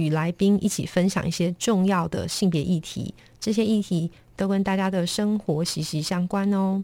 与来宾一起分享一些重要的性别议题。这些议题都跟大家的生活息息相关哦。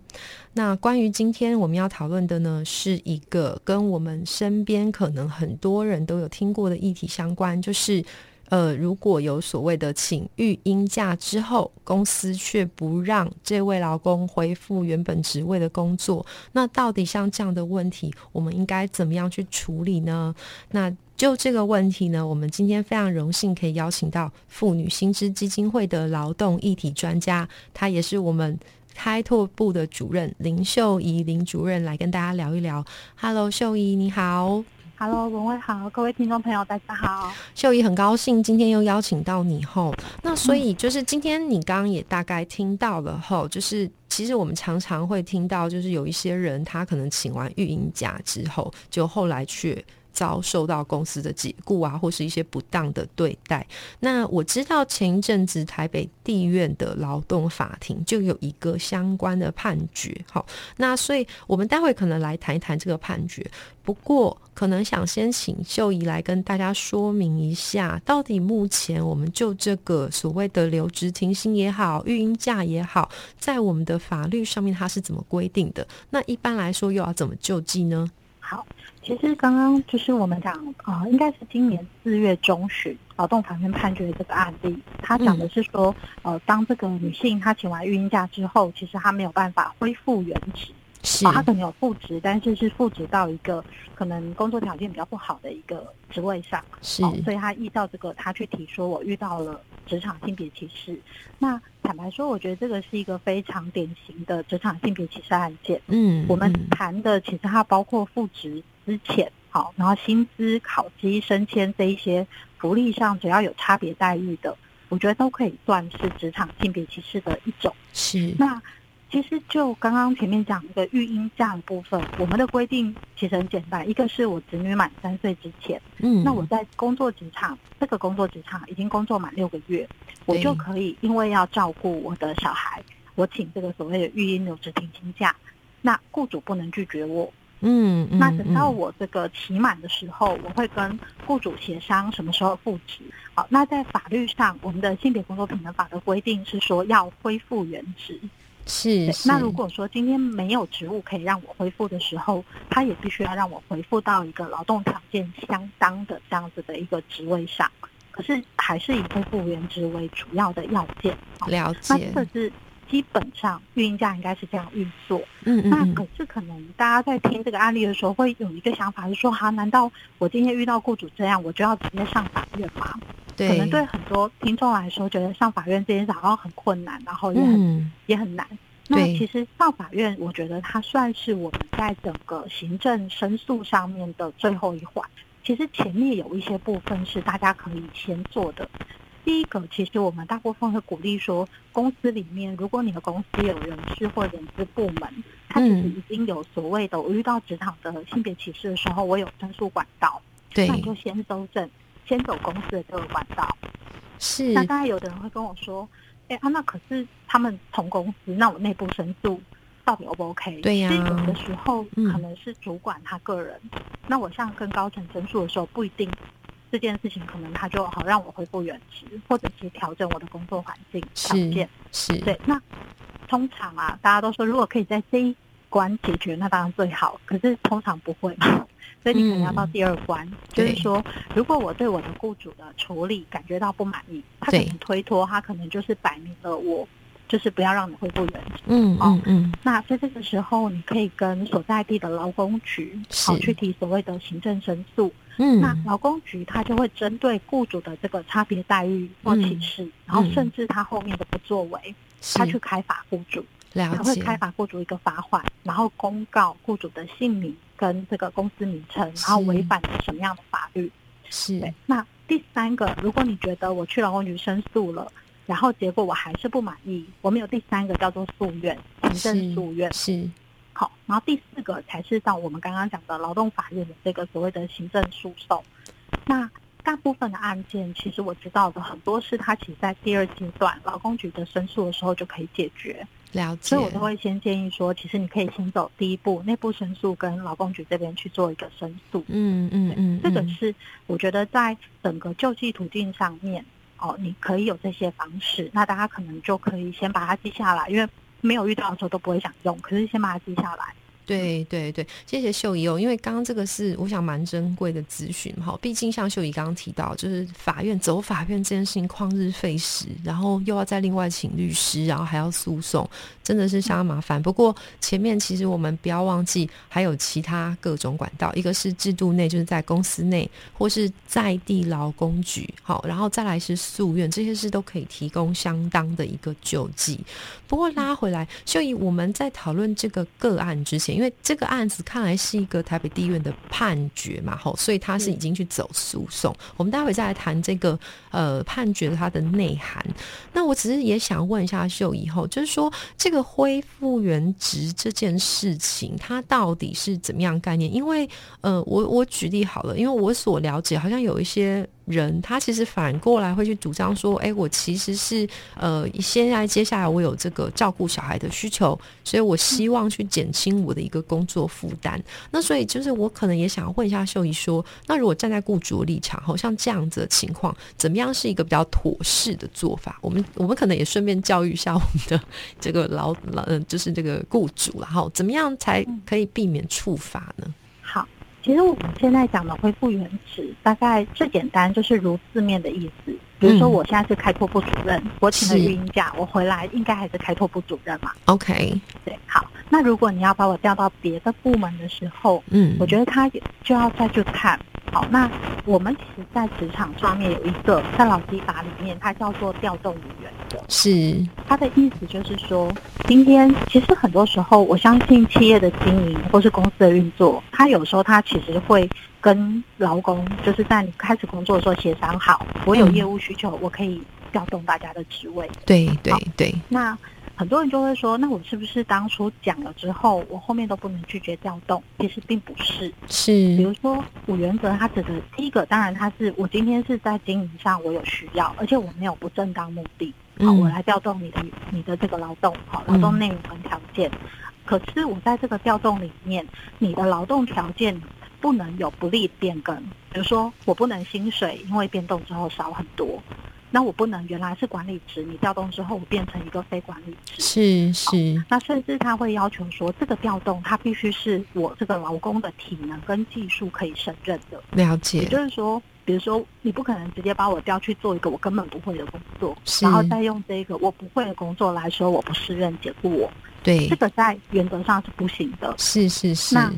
那关于今天我们要讨论的呢，是一个跟我们身边可能很多人都有听过的议题相关，就是呃，如果有所谓的请育婴假之后，公司却不让这位劳工恢复原本职位的工作，那到底像这样的问题，我们应该怎么样去处理呢？那就这个问题呢，我们今天非常荣幸可以邀请到妇女薪资基金会的劳动议题专家，她也是我们开拓部的主任林秀仪林主任来跟大家聊一聊。Hello，秀仪你好。Hello，文慧好，各位听众朋友大家好。秀仪很高兴今天又邀请到你后，那所以就是今天你刚刚也大概听到了后，就是其实我们常常会听到，就是有一些人他可能请完育婴假之后，就后来去。遭受到公司的解雇啊，或是一些不当的对待。那我知道前一阵子台北地院的劳动法庭就有一个相关的判决。好，那所以我们待会可能来谈一谈这个判决。不过，可能想先请秀仪来跟大家说明一下，到底目前我们就这个所谓的留职停薪也好，育婴假也好，在我们的法律上面它是怎么规定的？那一般来说又要怎么救济呢？好，其实刚刚就是我们讲啊，应该是今年四月中旬劳动法院判决的这个案例，他讲的是说，呃，当这个女性她请完育婴假之后，其实她没有办法恢复原职。啊，他可能有复职，但是是复职到一个可能工作条件比较不好的一个职位上，是，所以她依照这个，她去提说，我遇到了职场性别歧视。那坦白说，我觉得这个是一个非常典型的职场性别歧视案件。嗯，我们谈的其实它包括复职之前，好，然后薪资、考绩、升迁这一些福利上，只要有差别待遇的，我觉得都可以算是职场性别歧视的一种。是，那。其实就刚刚前面讲一个育婴假的部分，我们的规定其实很简单，一个是我子女满三岁之前，嗯，那我在工作职场，这个工作职场已经工作满六个月，我就可以因为要照顾我的小孩，我请这个所谓的育婴留职停薪假，那雇主不能拒绝我，嗯，那等到我这个期满的时候，我会跟雇主协商什么时候复职。好，那在法律上，我们的性别工作平等法的规定是说要恢复原职。是，那如果说今天没有职务可以让我恢复的时候，他也必须要让我恢复到一个劳动条件相当的这样子的一个职位上，可是还是以恢复原职为主要的要件。了解，那这是基本上育婴假应该是这样运作。嗯嗯。那可是可能大家在听这个案例的时候，会有一个想法是说：哈，难道我今天遇到雇主这样，我就要直接上法院吗？可能对很多听众来说，觉得上法院这件事好像很困难，然后也很也很难。那其实上法院，我觉得它算是我们在整个行政申诉上面的最后一环。其实前面有一些部分是大家可以先做的。第一个，其实我们大部分会鼓励说，公司里面如果你的公司有人事或人资部门，它其实已经有所谓的我遇到职场的性别歧视的时候，我有申诉管道，那你就先搜证。先走公司的这个管道，是。那当然有的人会跟我说：“哎啊，那可是他们同公司，那我内部申诉到底 O 不 OK？” 对呀。有的时候可能是主管他个人，那我像跟高层申诉的时候，不一定这件事情可能他就好让我恢复原职，或者是调整我的工作环境条件。是。对。那通常啊，大家都说如果可以在这一关解决，那当然最好。可是通常不会。所以你可能要到第二关，就是说，如果我对我的雇主的处理感觉到不满意，他可能推脱，他可能就是摆明了我就是不要让你恢复原职。嗯嗯嗯。那在这个时候，你可以跟所在地的劳工局好去提所谓的行政申诉。嗯。那劳工局他就会针对雇主的这个差别待遇或歧视，然后甚至他后面的不作为，他去开罚雇主，他会开罚雇主一个罚款，然后公告雇主的姓名。跟这个公司名称，然后违反了什么样的法律？是。那第三个，如果你觉得我去劳工局申诉了，然后结果我还是不满意，我们有第三个叫做诉愿，行政诉愿是。好，然后第四个才是到我们刚刚讲的劳动法院的这个所谓的行政诉讼。那大部分的案件，其实我知道的很多是它其实在第二阶段劳工局的申诉的时候就可以解决。了解。所以我都会先建议说，其实你可以先走第一步，内部申诉跟劳工局这边去做一个申诉。嗯嗯嗯，这个是我觉得在整个救济途径上面，哦，你可以有这些方式，那大家可能就可以先把它记下来，因为。没有遇到的时候都不会想用，可是先把它记下来。对对对，谢谢秀仪哦，因为刚刚这个是我想蛮珍贵的咨询哈，毕竟像秀仪刚刚提到，就是法院走法院这件事情旷日费时，然后又要再另外请律师，然后还要诉讼，真的是相当麻烦。不过前面其实我们不要忘记还有其他各种管道，一个是制度内，就是在公司内或是在地劳工局，好，然后再来是诉愿，这些事都可以提供相当的一个救济。不过拉回来，秀仪，我们在讨论这个个案之前。因为这个案子看来是一个台北地院的判决嘛，吼，所以他是已经去走诉讼。我们待会再来谈这个呃判决它的内涵。那我只是也想问一下秀以后，就是说这个恢复原职这件事情，它到底是怎么样概念？因为呃，我我举例好了，因为我所了解，好像有一些。人他其实反过来会去主张说，哎，我其实是呃，现在接下来我有这个照顾小孩的需求，所以我希望去减轻我的一个工作负担。那所以就是我可能也想要问一下秀仪说，那如果站在雇主的立场，好像这样子的情况，怎么样是一个比较妥适的做法？我们我们可能也顺便教育一下我们的这个老老嗯，就是这个雇主然后怎么样才可以避免处罚呢？其实我们现在讲的恢复原始，大概最简单就是如字面的意思。比如说，我现在是开拓部主任，我请了育婴假，我回来应该还是开拓部主任嘛？OK，对，好。那如果你要把我调到别的部门的时候，嗯，我觉得他就要再去看。好，那我们其实，在职场上面有一个在老基法里面，它叫做调动原则。是，它的意思就是说，今天其实很多时候，我相信企业的经营或是公司的运作，它有时候它其实会跟劳工，就是在你开始工作的时候协商好，我有业务需求，我可以调动大家的职位。对对对，那。很多人就会说，那我是不是当初讲了之后，我后面都不能拒绝调动？其实并不是，是。比如说五原则，它指的第一个，当然它是我今天是在经营上我有需要，而且我没有不正当目的，好，我来调动你的你的这个劳动，好，劳动内容跟条件。可是我在这个调动里面，你的劳动条件不能有不利变更，比如说我不能薪水因为变动之后少很多。那我不能原来是管理职，你调动之后我变成一个非管理职，是是。那甚至他会要求说，这个调动他必须是我这个劳工的体能跟技术可以胜任的。了解。也就是说，比如说你不可能直接把我调去做一个我根本不会的工作，然后再用这个我不会的工作来说我不胜任解雇我。对，这个在原则上是不行的。是是是。那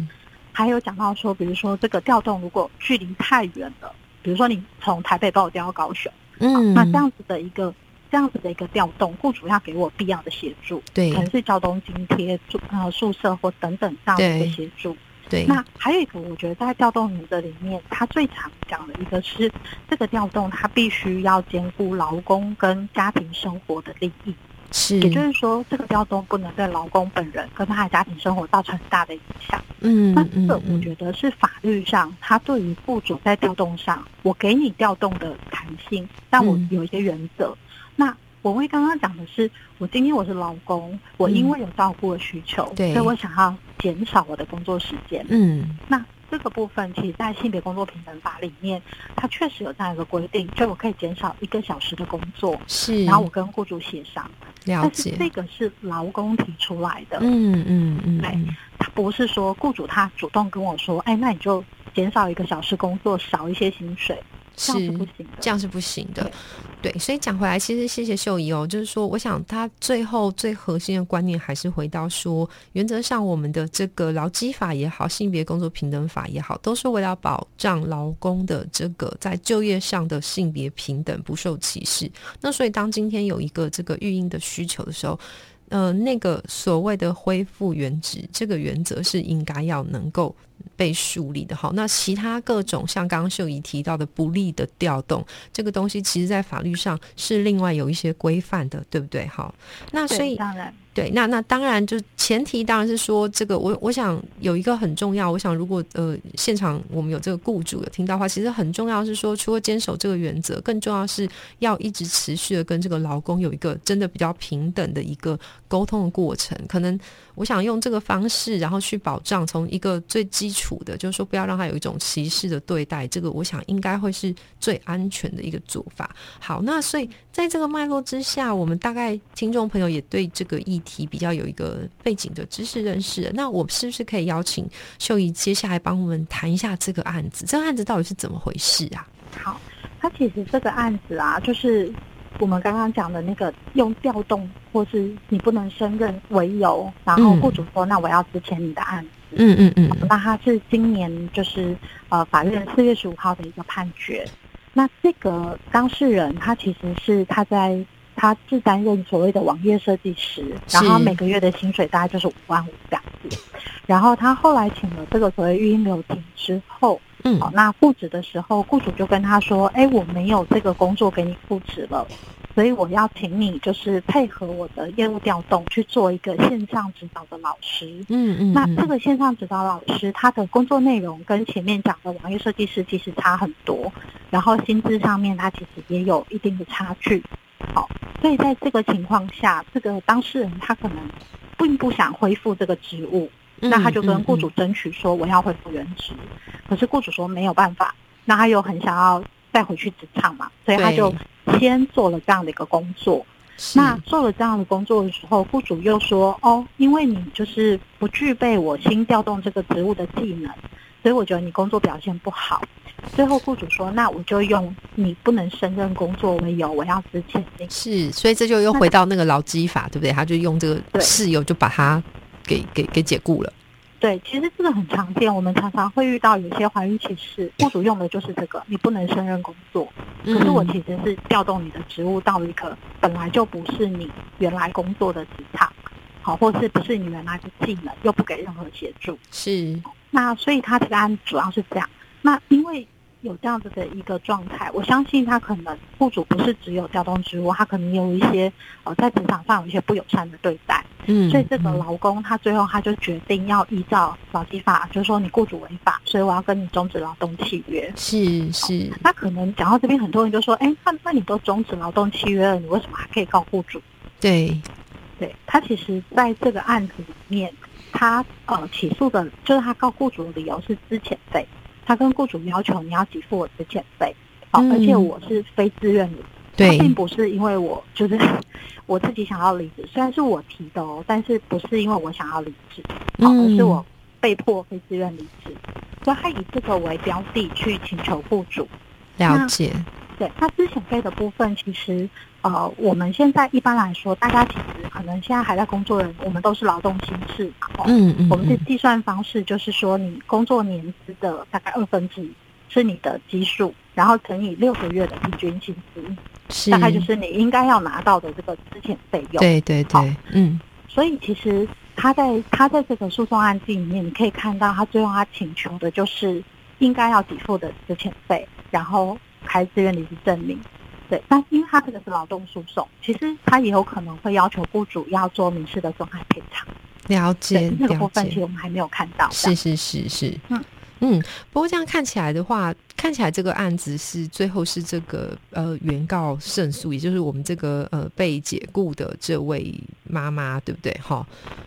还有讲到说，比如说这个调动如果距离太远了，比如说你从台北把我调到高雄。嗯，那这样子的一个这样子的一个调动，雇主要给我必要的协助，对，可能是交通津贴、住呃宿舍或等等这样的协助。对，那还有一个，我觉得在调动原则里面，他最常讲的一个是，这个调动它必须要兼顾劳工跟家庭生活的利益。是，也就是说，这个调动不能对劳工本人跟他的家庭生活造成很大的影响。嗯，那这个我觉得是法律上，他对于雇主在调动上，我给你调动的弹性，但我有一些原则。那我会刚刚讲的是，我今天我是老公，我因为有照顾的需求，所以我想要减少我的工作时间。嗯，那。这个部分，其实，在性别工作平等法里面，它确实有这样一个规定，就我可以减少一个小时的工作，是，然后我跟雇主协商，了解，这个是劳工提出来的，嗯嗯嗯，对，他不是说雇主他主动跟我说，哎，那你就减少一个小时工作，少一些薪水。是不行，这样是不行的。对，所以讲回来，其实谢谢秀仪哦，就是说，我想他最后最核心的观念还是回到说，原则上我们的这个劳基法也好，性别工作平等法也好，都是为了保障劳工的这个在就业上的性别平等，不受歧视。那所以当今天有一个这个育婴的需求的时候，呃，那个所谓的恢复原职这个原则是应该要能够。被树立的。好，那其他各种像刚刚秀仪提到的不利的调动，这个东西其实在法律上是另外有一些规范的，对不对？好，那所以当然。对，那那当然就前提当然是说这个，我我想有一个很重要，我想如果呃现场我们有这个雇主有听到话，其实很重要是说，除了坚守这个原则，更重要是要一直持续的跟这个劳工有一个真的比较平等的一个沟通的过程。可能我想用这个方式，然后去保障从一个最基础的，就是说不要让他有一种歧视的对待，这个我想应该会是最安全的一个做法。好，那所以在这个脉络之下，我们大概听众朋友也对这个议。题比较有一个背景的知识认识，那我是不是可以邀请秀仪接下来帮我们谈一下这个案子？这个案子到底是怎么回事啊？好，他其实这个案子啊，就是我们刚刚讲的那个用调动或是你不能胜任为由，然后雇主说那我要支签你的案子。嗯嗯嗯。那他是今年就是呃法院四月十五号的一个判决。那这个当事人他其实是他在。他是担任所谓的网页设计师，然后每个月的薪水大概就是五万五这样子。然后他后来请了这个所谓育婴留停之后，嗯，好，那复职的时候，雇主就跟他说：“哎，我没有这个工作给你复职了，所以我要请你就是配合我的业务调动去做一个线上指导的老师。”嗯嗯。那这个线上指导老师他的工作内容跟前面讲的网页设计师其实差很多，然后薪资上面他其实也有一定的差距。好，所以在这个情况下，这个当事人他可能并不想恢复这个职务，那他就跟雇主争取说我要恢复原职，可是雇主说没有办法，那他又很想要再回去职场嘛，所以他就先做了这样的一个工作。那做了这样的工作的时候，雇主又说哦，因为你就是不具备我新调动这个职务的技能，所以我觉得你工作表现不好。最后，雇主说：“那我就用你不能胜任工作为由，我要辞遣你。”是，所以这就又回到那个劳基法，对不对？他就用这个事由就把他给给给解雇了。对，其实这个很常见，我们常常会遇到有些怀孕歧视，雇主用的就是这个，你不能胜任工作。可是我其实是调动你的职务到一个本来就不是你原来工作的职场，好，或是不是你原来的技能，又不给任何协助。是，那所以他这个案主要是这样。那因为有这样子的一个状态，我相信他可能雇主不是只有调动职务，他可能有一些呃在职场上有一些不友善的对待，嗯，所以这个劳工他最后他就决定要依照劳基法，就是说你雇主违法，所以我要跟你终止劳动契约。是是，那可能讲到这边，很多人就说，哎，那那你都终止劳动契约了，你为什么还可以告雇主？对，对他其实在这个案子里面，他呃起诉的就是他告雇主的理由是资遣费。他跟雇主要求你要给付我的遣费，好，而且我是非自愿的，对，并不是因为我就是 我自己想要离职，虽然是我提的哦，但是不是因为我想要离职，好，而是我被迫非自愿离职，所以他以这个为标的去请求雇主。了解。对，那资遣费的部分，其实呃，我们现在一般来说，大家其实可能现在还在工作的人，我们都是劳动形式嘛，嗯嗯，我们的计算方式就是说，你工作年资的大概二分之一是你的基数，然后乘以六个月的平均薪资，大概就是你应该要拿到的这个资遣费用。对对对，嗯，所以其实他在他在这个诉讼案件里面，你可以看到，他最后他请求的就是应该要给付的资遣费，然后。开自愿离职证明，对，那因为他这个是劳动诉讼，其实他也有可能会要求雇主要做民事的损害赔偿。了解，这个部分其实我们还没有看到。是是是是，嗯嗯。不过这样看起来的话，看起来这个案子是最后是这个呃原告胜诉，也就是我们这个呃被解雇的这位妈妈，对不对？哈。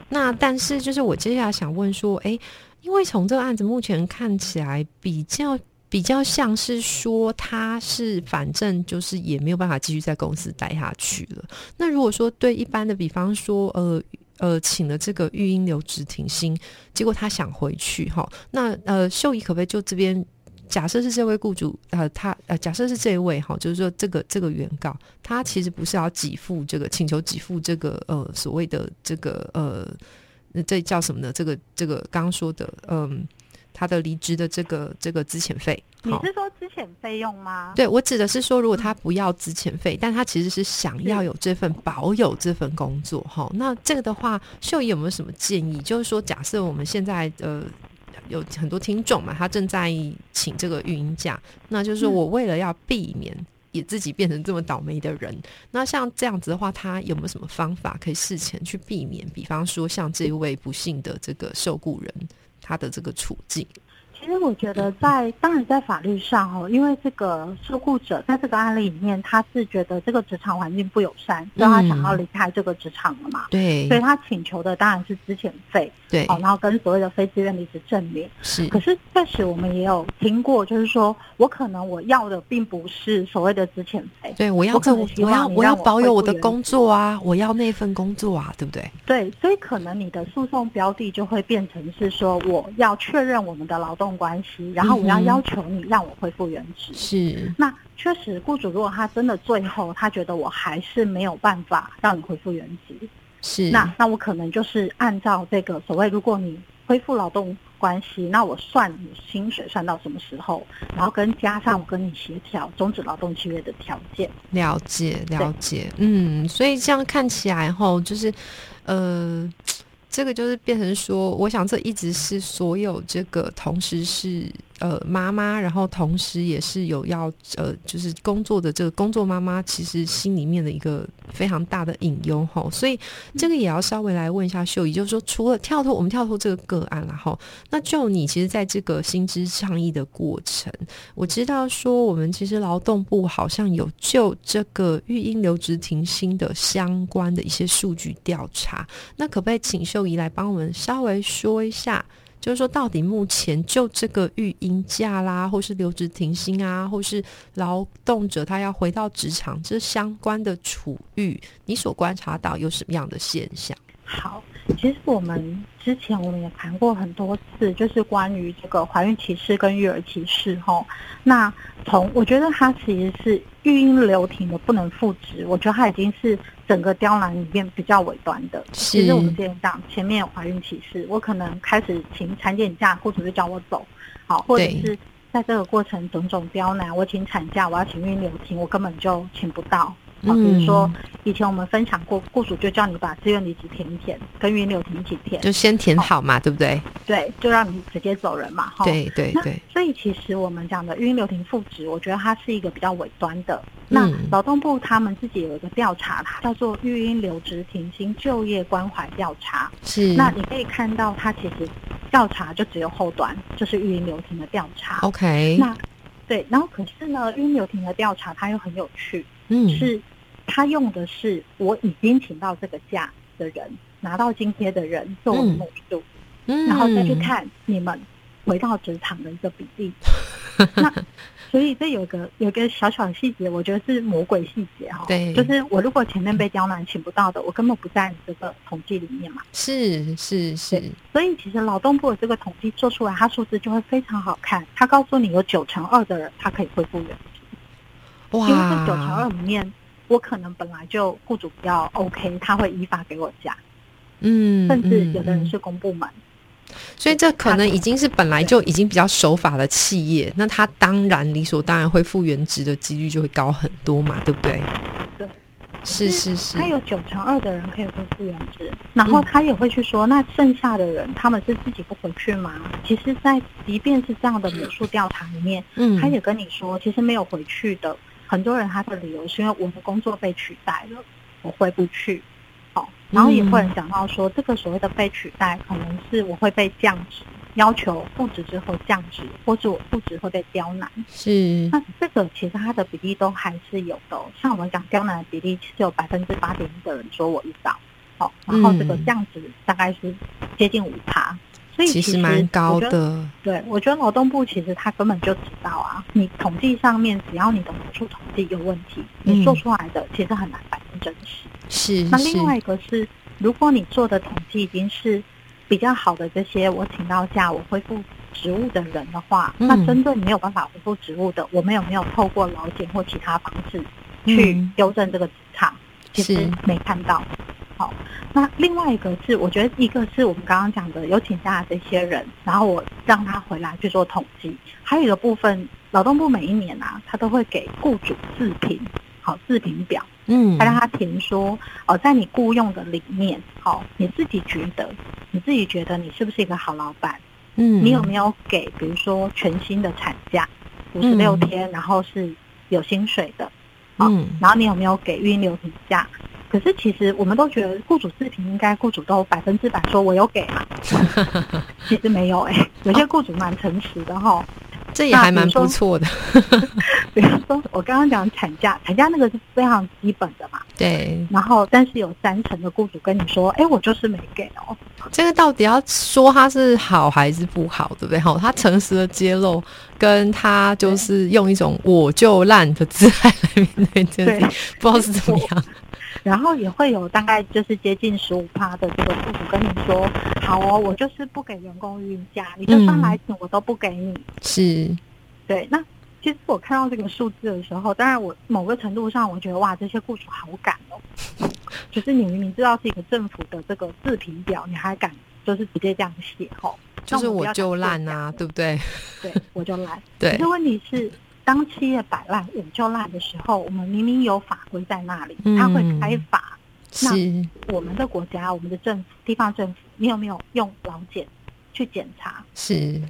那但是就是我接下来想问说，哎，因为从这个案子目前看起来比较。比较像是说，他是反正就是也没有办法继续在公司待下去了。那如果说对一般的，比方说，呃呃，请了这个育婴留职停薪，结果他想回去哈，那呃，秀仪可不可以就这边假设是这位雇主，呃，他呃，假设是这位哈，就是说这个这个原告，他其实不是要给付这个请求给付这个呃所谓的这个呃，这叫什么呢？这个这个刚刚说的嗯。他的离职的这个这个资遣费，你是说资遣费用吗？对，我指的是说，如果他不要资遣费，但他其实是想要有这份保有这份工作，哈，那这个的话，秀仪有没有什么建议？就是说，假设我们现在呃有很多听众嘛，他正在请这个育婴假，那就是我为了要避免也自己变成这么倒霉的人，那像这样子的话，他有没有什么方法可以事前去避免？比方说像这一位不幸的这个受雇人，他的这个处境。其实我觉得，在当然在法律上哦，因为这个受雇者在这个案例里面，他是觉得这个职场环境不友善，所以他想要离开这个职场了嘛。对，所以他请求的当然是资遣费。对，哦，然后跟所谓的非自愿离职证明。是，可是确实我们也有听过，就是说我可能我要的并不是所谓的资遣费。对，我要这，我要我要保有我的工作啊，我要那份工作啊，对不对？对，所以可能你的诉讼标的就会变成是说，我要确认我们的劳动关系，然后我要要求你让我恢复原职。是，那确实雇主如果他真的最后他觉得我还是没有办法让你恢复原职。是，那那我可能就是按照这个所谓，如果你恢复劳动关系，那我算你薪水算到什么时候，然后跟加上我跟你协调终止劳动契约的条件。了解，了解，嗯，所以这样看起来后，就是，呃。这个就是变成说，我想这一直是所有这个同时是呃妈妈，然后同时也是有要呃就是工作的这个工作妈妈，其实心里面的一个非常大的隐忧哈。所以这个也要稍微来问一下秀仪，就是说除了跳脱我们跳脱这个个案然后那就你其实在这个薪资倡议的过程，我知道说我们其实劳动部好像有就这个育婴留职停薪的相关的一些数据调查，那可不可以请秀？仪来帮我们稍微说一下，就是说到底目前就这个育婴假啦，或是留职停薪啊，或是劳动者他要回到职场这相关的处遇，你所观察到有什么样的现象？好，其实我们之前我们也谈过很多次，就是关于这个怀孕歧视跟育儿歧视哈。那从我觉得它其实是育婴流停的不能复职，我觉得它已经是。整个刁难里面比较尾端的，其实我们之前讲前面有怀孕歧视，我可能开始请产检假，雇主就叫我走，好，或者是在这个过程种种刁难，我请产假，我要请孕留停，我根本就请不到。啊，比如说以前我们分享过，雇主就叫你把自愿离职填一填，跟原留停一起填，就先填好嘛，对不对？对，就让你直接走人嘛，哈。对对对。所以其实我们讲的孕留停复职，我觉得它是一个比较尾端的。那劳动部他们自己有一个调查，它叫做育婴留职停薪就业关怀调查。是。那你可以看到，它其实调查就只有后端，就是育婴留停的调查。OK。那对，然后可是呢，育婴留停的调查它又很有趣，嗯，是。他用的是我已经请到这个假的人拿到津贴的人作为目数，然后再去看你们回到职场的一个比例。那所以这有个有个小小的细节，我觉得是魔鬼细节哈。对，就是我如果前面被刁难请不到的，我根本不在你这个统计里面嘛。是是是。所以其实劳动部的这个统计做出来，它数字就会非常好看。它告诉你有九成二的人他可以恢复原职，哇！因为这九成二里面。我可能本来就雇主比较 OK，他会依法给我加，嗯，甚至有的人是公部门，所以这可能已经是本来就已经比较守法的企业，那他当然理所当然会复原职的几率就会高很多嘛，对不对？对，是是是，他有九成二的人可以恢复原职，然后他也会去说，那剩下的人他们是自己不回去吗？其实，在即便是这样的 描述调查里面，嗯，他也跟你说，其实没有回去的。很多人他的理由是因为我的工作被取代了，我回不去。好，然后也会讲到说，这个所谓的被取代，可能是我会被降职，要求复职之后降职，或者我复职会被刁难。是，那这个其实它的比例都还是有的。像我们讲刁难的比例，其实有百分之八点一的人说我遇到，好，然后这个降职大概是接近五趴。所以其实蛮高的，对我觉得劳动部其实他根本就知道啊，你统计上面只要你的描述统计有问题，你做出来的其实很难反映真实。是。那另外一个是，如果你做的统计已经是比较好的这些，我请到假我恢复职务的人的话，那针对没有办法恢复职务的，我们有没有透过劳检或其他方式去纠正这个职场？其实没看到。好。那另外一个是，我觉得一个是我们刚刚讲的有请假的这些人，然后我让他回来去做统计。还有一个部分，劳动部每一年啊，他都会给雇主自评，好自评表，嗯，他让他填说，哦，在你雇佣的里面，好，你自己觉得，你自己觉得你是不是一个好老板？嗯，你有没有给，比如说全新的产假，五十六天，然后是有薪水的，嗯，然后你有没有给孕流停假？可是其实我们都觉得雇主视频应该雇主都百分之百说我有给嘛，其实没有哎，有些雇主蛮诚实的哈。这也还蛮不错的。比如说，我刚刚讲产假，产假那个是非常基本的嘛。对。然后，但是有三成的雇主跟你说：“哎，我就是没给哦。”这个到底要说他是好还是不好，对不对？哈，他诚实的揭露，跟他就是用一种我就烂的姿态来面对这个，不知道是怎么样。然后也会有大概就是接近十五趴的这个雇主跟你说：“好哦，我就是不给员工孕假，你就算来请我都不给你。”是，对。那其实我看到这个数字的时候，当然我某个程度上我觉得哇，这些雇主好敢哦！就是你明明知道是一个政府的这个自评表，你还敢就是直接这样写吼？就是我就烂啊，对不对？对，我就烂。对。可是问题是。当企业摆烂、我就烂的时候，我们明明有法规在那里，他会开罚。那我们的国家、我们的政府、地方政府，你有没有用劳检去检查？是，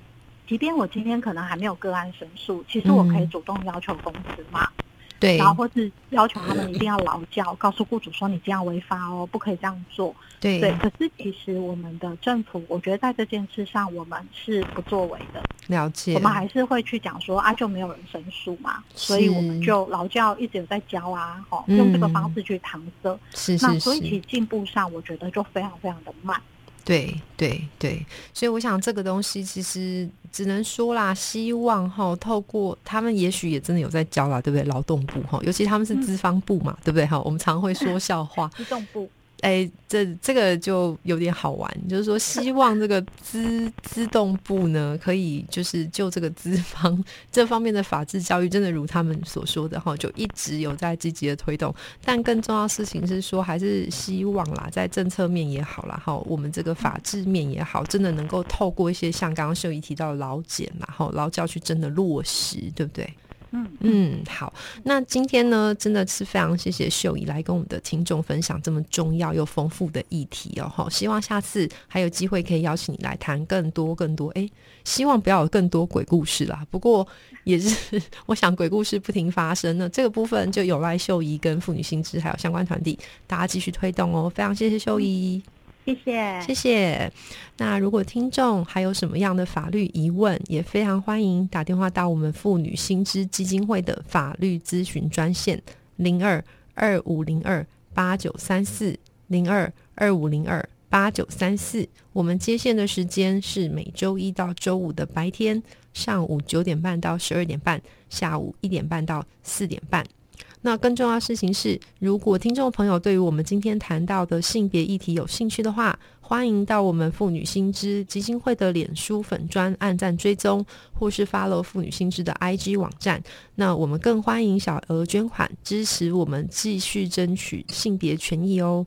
即便我今天可能还没有个案申诉，其实我可以主动要求公司嘛。对，然后或是要求他们 一定要劳教，告诉雇主说你这样违法哦，不可以这样做。对对，可是其实我们的政府，我觉得在这件事上我们是不作为的。了解，我们还是会去讲说啊，就没有人申诉嘛，所以我们就劳教一直有在教啊，哈，用这个方式去搪塞。是是是。那所以其实进步上，我觉得就非常非常的慢。对对对，所以我想这个东西其实只能说啦，希望哈，透过他们也许也真的有在教啦，对不对？劳动部哈，尤其他们是资方部嘛，对不对？哈，我们常会说笑话。劳动部。哎，这这个就有点好玩，就是说，希望这个资资动部呢，可以就是就这个资方 这方面的法治教育，真的如他们所说的哈，就一直有在积极的推动。但更重要事情是说，还是希望啦，在政策面也好啦，哈，我们这个法治面也好，真的能够透过一些像刚刚秀仪提到的劳检嘛，哈，劳教去真的落实，对不对？嗯，好，那今天呢，真的是非常谢谢秀仪来跟我们的听众分享这么重要又丰富的议题哦。好，希望下次还有机会可以邀请你来谈更多更多。哎，希望不要有更多鬼故事啦。不过也是，我想鬼故事不停发生呢，这个部分就有赖秀仪跟妇女心知还有相关团体大家继续推动哦。非常谢谢秀仪。谢谢，谢谢。那如果听众还有什么样的法律疑问，也非常欢迎打电话到我们妇女新知基金会的法律咨询专线零二二五零二八九三四零二二五零二八九三四。我们接线的时间是每周一到周五的白天上午九点半到十二点半，下午一点半到四点半。那更重要的事情是，如果听众朋友对于我们今天谈到的性别议题有兴趣的话，欢迎到我们妇女新知基金会的脸书粉专按赞追踪，或是发落妇女新知的 IG 网站。那我们更欢迎小额捐款支持我们继续争取性别权益哦。